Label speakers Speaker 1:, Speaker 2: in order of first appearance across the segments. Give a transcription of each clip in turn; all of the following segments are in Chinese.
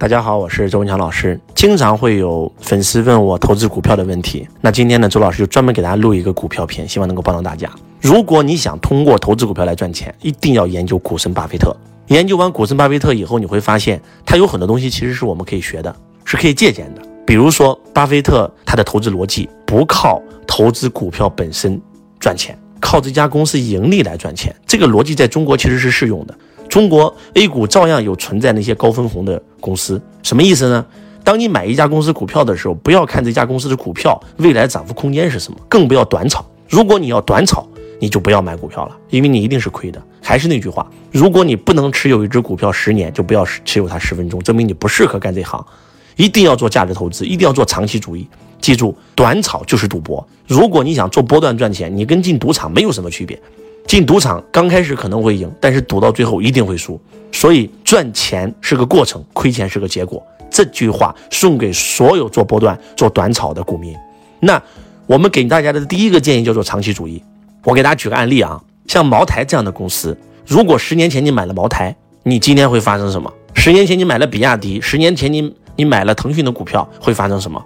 Speaker 1: 大家好，我是周文强老师。经常会有粉丝问我投资股票的问题，那今天呢，周老师就专门给大家录一个股票片，希望能够帮到大家。如果你想通过投资股票来赚钱，一定要研究股神巴菲特。研究完股神巴菲特以后，你会发现他有很多东西其实是我们可以学的，是可以借鉴的。比如说，巴菲特他的投资逻辑不靠投资股票本身赚钱，靠这家公司盈利来赚钱。这个逻辑在中国其实是适用的。中国 A 股照样有存在那些高分红的公司，什么意思呢？当你买一家公司股票的时候，不要看这家公司的股票未来涨幅空间是什么，更不要短炒。如果你要短炒，你就不要买股票了，因为你一定是亏的。还是那句话，如果你不能持有一只股票十年，就不要持有它十分钟，证明你不适合干这行。一定要做价值投资，一定要做长期主义。记住，短炒就是赌博。如果你想做波段赚钱，你跟进赌场没有什么区别。进赌场刚开始可能会赢，但是赌到最后一定会输。所以赚钱是个过程，亏钱是个结果。这句话送给所有做波段、做短炒的股民。那我们给大家的第一个建议叫做长期主义。我给大家举个案例啊，像茅台这样的公司，如果十年前你买了茅台，你今天会发生什么？十年前你买了比亚迪，十年前你你买了腾讯的股票，会发生什么？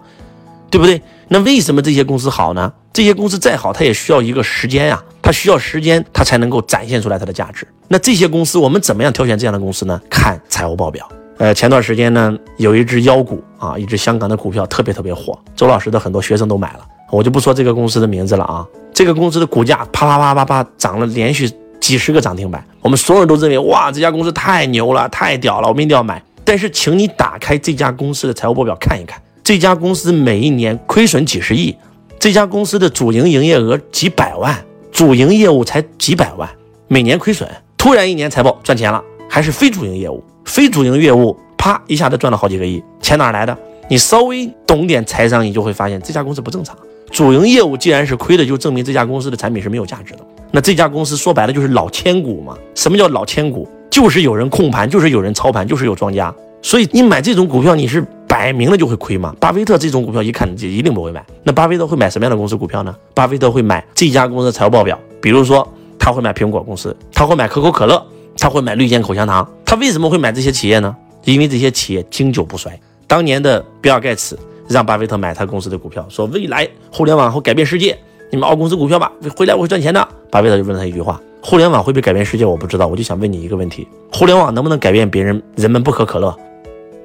Speaker 1: 对不对？那为什么这些公司好呢？这些公司再好，它也需要一个时间呀，它需要时间，它才能够展现出来它的价值。那这些公司，我们怎么样挑选这样的公司呢？看财务报表。呃，前段时间呢，有一只妖股啊，一只香港的股票特别特别火，周老师的很多学生都买了，我就不说这个公司的名字了啊。这个公司的股价啪啪啪啪啪涨了连续几十个涨停板，我们所有人都认为哇，这家公司太牛了，太屌了，我们一定要买。但是，请你打开这家公司的财务报表看一看。这家公司每一年亏损几十亿，这家公司的主营营业额几百万，主营业务才几百万，每年亏损。突然一年财报赚钱了，还是非主营业务，非主营业务啪一下子赚了好几个亿，钱哪来的？你稍微懂点财商，你就会发现这家公司不正常。主营业务既然是亏的，就证明这家公司的产品是没有价值的。那这家公司说白了就是老千股嘛？什么叫老千股？就是有人控盘，就是有人操盘，就是有庄家。所以你买这种股票，你是。摆明了就会亏嘛。巴菲特这种股票一看就一定不会买。那巴菲特会买什么样的公司股票呢？巴菲特会买这家公司的财务报表，比如说他会买苹果公司，他会买可口可乐，他会买绿箭口香糖。他为什么会买这些企业呢？因为这些企业经久不衰。当年的比尔盖茨让巴菲特买他公司的股票，说未来互联网会改变世界，你们熬公司股票吧，回来我会赚钱的。巴菲特就问他一句话：互联网会不会改变世界？我不知道，我就想问你一个问题：互联网能不能改变别人？人们不喝可乐？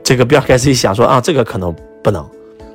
Speaker 1: 这个比尔盖茨一想说啊，这个可能不能。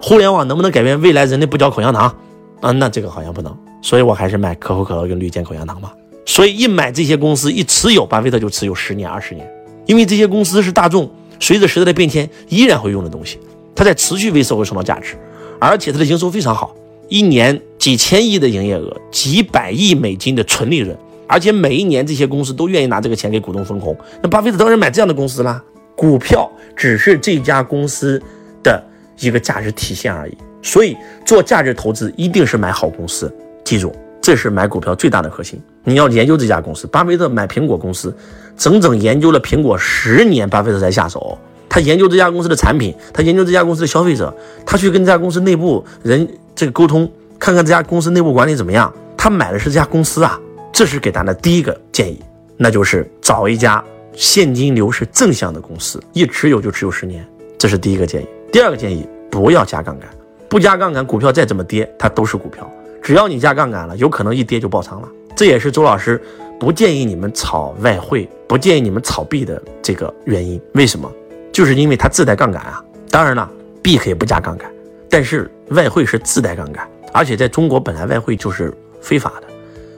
Speaker 1: 互联网能不能改变未来人类不嚼口香糖？啊，那这个好像不能。所以我还是买可口可乐跟绿箭口香糖吧。所以一买这些公司一持有，巴菲特就持有十年、二十年，因为这些公司是大众随着时代的变迁依然会用的东西，它在持续为社会创造价值，而且它的营收非常好，一年几千亿的营业额，几百亿美金的纯利润，而且每一年这些公司都愿意拿这个钱给股东分红。那巴菲特当然买这样的公司啦。股票只是这家公司的一个价值体现而已，所以做价值投资一定是买好公司。记住，这是买股票最大的核心。你要研究这家公司。巴菲特买苹果公司，整整研究了苹果十年，巴菲特才下手。他研究这家公司的产品，他研究这家公司的消费者，他去跟这家公司内部人这个沟通，看看这家公司内部管理怎么样。他买的是这家公司啊，这是给他的第一个建议，那就是找一家。现金流是正向的公司，一持有就持有十年，这是第一个建议。第二个建议，不要加杠杆，不加杠杆，股票再怎么跌，它都是股票。只要你加杠杆了，有可能一跌就爆仓了。这也是周老师不建议你们炒外汇，不建议你们炒币的这个原因。为什么？就是因为它自带杠杆啊。当然了，币可以不加杠杆，但是外汇是自带杠杆，而且在中国本来外汇就是非法的，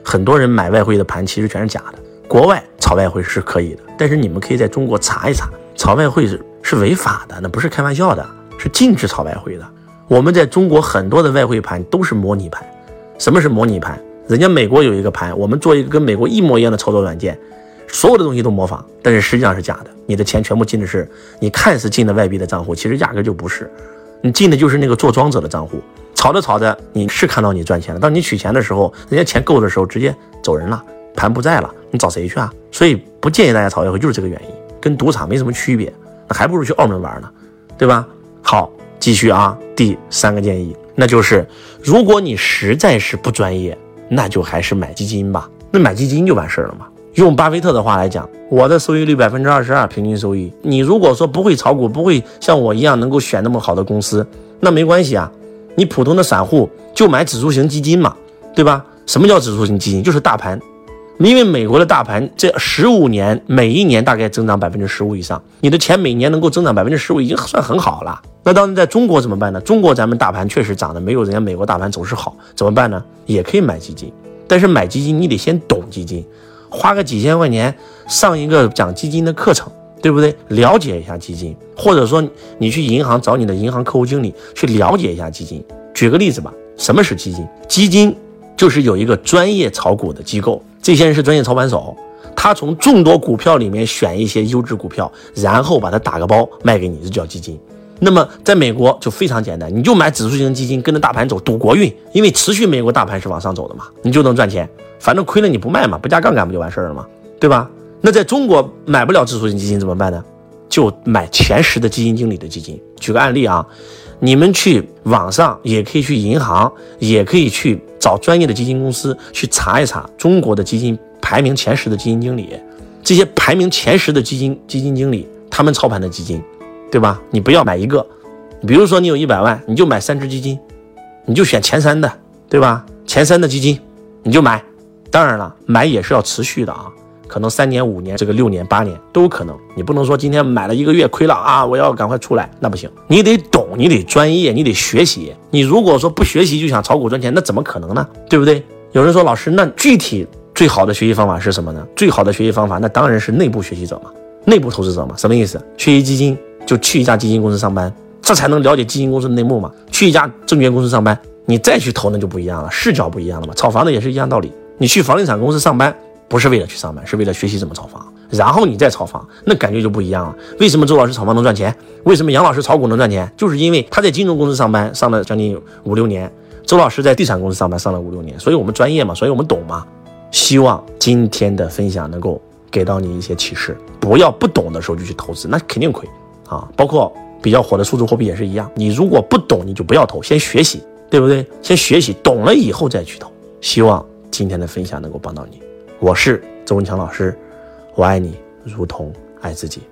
Speaker 1: 很多人买外汇的盘其实全是假的。国外炒外汇是可以的，但是你们可以在中国查一查，炒外汇是是违法的，那不是开玩笑的，是禁止炒外汇的。我们在中国很多的外汇盘都是模拟盘。什么是模拟盘？人家美国有一个盘，我们做一个跟美国一模一样的操作软件，所有的东西都模仿，但是实际上是假的。你的钱全部进的是你看似进的外币的账户，其实压根就不是，你进的就是那个做庄者的账户。炒着炒着，你是看到你赚钱了，当你取钱的时候，人家钱够的时候，直接走人了。盘不在了，你找谁去啊？所以不建议大家炒外汇，就是这个原因，跟赌场没什么区别，那还不如去澳门玩呢，对吧？好，继续啊，第三个建议，那就是如果你实在是不专业，那就还是买基金吧。那买基金就完事儿了嘛。用巴菲特的话来讲，我的收益率百分之二十二，平均收益。你如果说不会炒股，不会像我一样能够选那么好的公司，那没关系啊。你普通的散户就买指数型基金嘛，对吧？什么叫指数型基金？就是大盘。因为美国的大盘这十五年每一年大概增长百分之十五以上，你的钱每年能够增长百分之十五，已经算很好了。那当然，在中国怎么办呢？中国咱们大盘确实涨得没有人家美国大盘走势好，怎么办呢？也可以买基金，但是买基金你得先懂基金，花个几千块钱上一个讲基金的课程，对不对？了解一下基金，或者说你去银行找你的银行客户经理去了解一下基金。举个例子吧，什么是基金？基金就是有一个专业炒股的机构。这些人是专业操盘手，他从众多股票里面选一些优质股票，然后把它打个包卖给你，这叫基金。那么在美国就非常简单，你就买指数型基金，跟着大盘走，赌国运，因为持续美国大盘是往上走的嘛，你就能赚钱。反正亏了你不卖嘛，不加杠杆不就完事儿了吗？对吧？那在中国买不了指数型基金怎么办呢？就买前十的基金经理的基金。举个案例啊，你们去网上也可以去银行，也可以去。找专业的基金公司去查一查中国的基金排名前十的基金经理，这些排名前十的基金基金经理，他们操盘的基金，对吧？你不要买一个，比如说你有一百万，你就买三只基金，你就选前三的，对吧？前三的基金你就买，当然了，买也是要持续的啊。可能三年、五年，这个六年、八年都有可能。你不能说今天买了一个月亏了啊，我要赶快出来，那不行。你得懂，你得专业，你得学习。你如果说不学习就想炒股赚钱，那怎么可能呢？对不对？有人说老师，那具体最好的学习方法是什么呢？最好的学习方法，那当然是内部学习者嘛，内部投资者嘛。什么意思？学习基金就去一家基金公司上班，这才能了解基金公司的内幕嘛。去一家证券公司上班，你再去投那就不一样了，视角不一样了嘛。炒房子也是一样道理，你去房地产公司上班。不是为了去上班，是为了学习怎么炒房，然后你再炒房，那感觉就不一样了。为什么周老师炒房能赚钱？为什么杨老师炒股能赚钱？就是因为他在金融公司上班上了将近五六年，周老师在地产公司上班上了五六年，所以我们专业嘛，所以我们懂嘛。希望今天的分享能够给到你一些启示，不要不懂的时候就去投资，那肯定亏啊。包括比较火的数字货币也是一样，你如果不懂，你就不要投，先学习，对不对？先学习，懂了以后再去投。希望今天的分享能够帮到你。我是周文强老师，我爱你如同爱自己。